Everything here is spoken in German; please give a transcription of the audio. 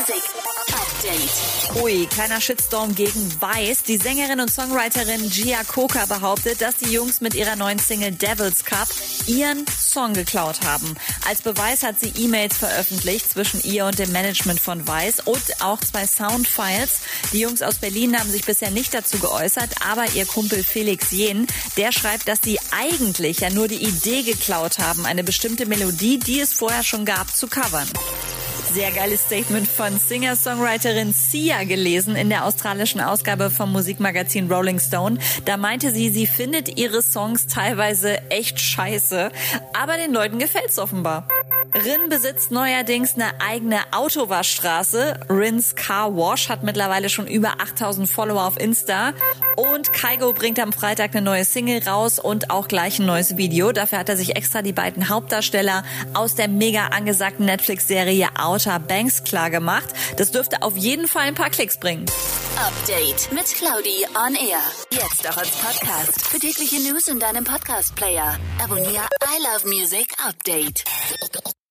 Music Update. Ui, kleiner Shitstorm gegen Weiß. Die Sängerin und Songwriterin Gia Coca behauptet, dass die Jungs mit ihrer neuen Single Devil's Cup ihren Song geklaut haben. Als Beweis hat sie E-Mails veröffentlicht zwischen ihr und dem Management von Weiß und auch zwei Soundfiles. Die Jungs aus Berlin haben sich bisher nicht dazu geäußert, aber ihr Kumpel Felix Jen, der schreibt, dass sie eigentlich ja nur die Idee geklaut haben, eine bestimmte Melodie, die es vorher schon gab, zu covern. Sehr geiles Statement von Singer-Songwriterin Sia gelesen in der australischen Ausgabe vom Musikmagazin Rolling Stone. Da meinte sie, sie findet ihre Songs teilweise echt scheiße, aber den Leuten gefällt's offenbar. Rin besitzt neuerdings eine eigene Autowaschstraße. Rins Car Wash hat mittlerweile schon über 8000 Follower auf Insta. Und Kaigo bringt am Freitag eine neue Single raus und auch gleich ein neues Video. Dafür hat er sich extra die beiden Hauptdarsteller aus der mega angesagten Netflix-Serie Outer Banks klar gemacht. Das dürfte auf jeden Fall ein paar Klicks bringen. Update mit Claudi on Air. Jetzt auch als Podcast. Für tägliche News in deinem Podcast-Player. Abonniere I Love Music Update.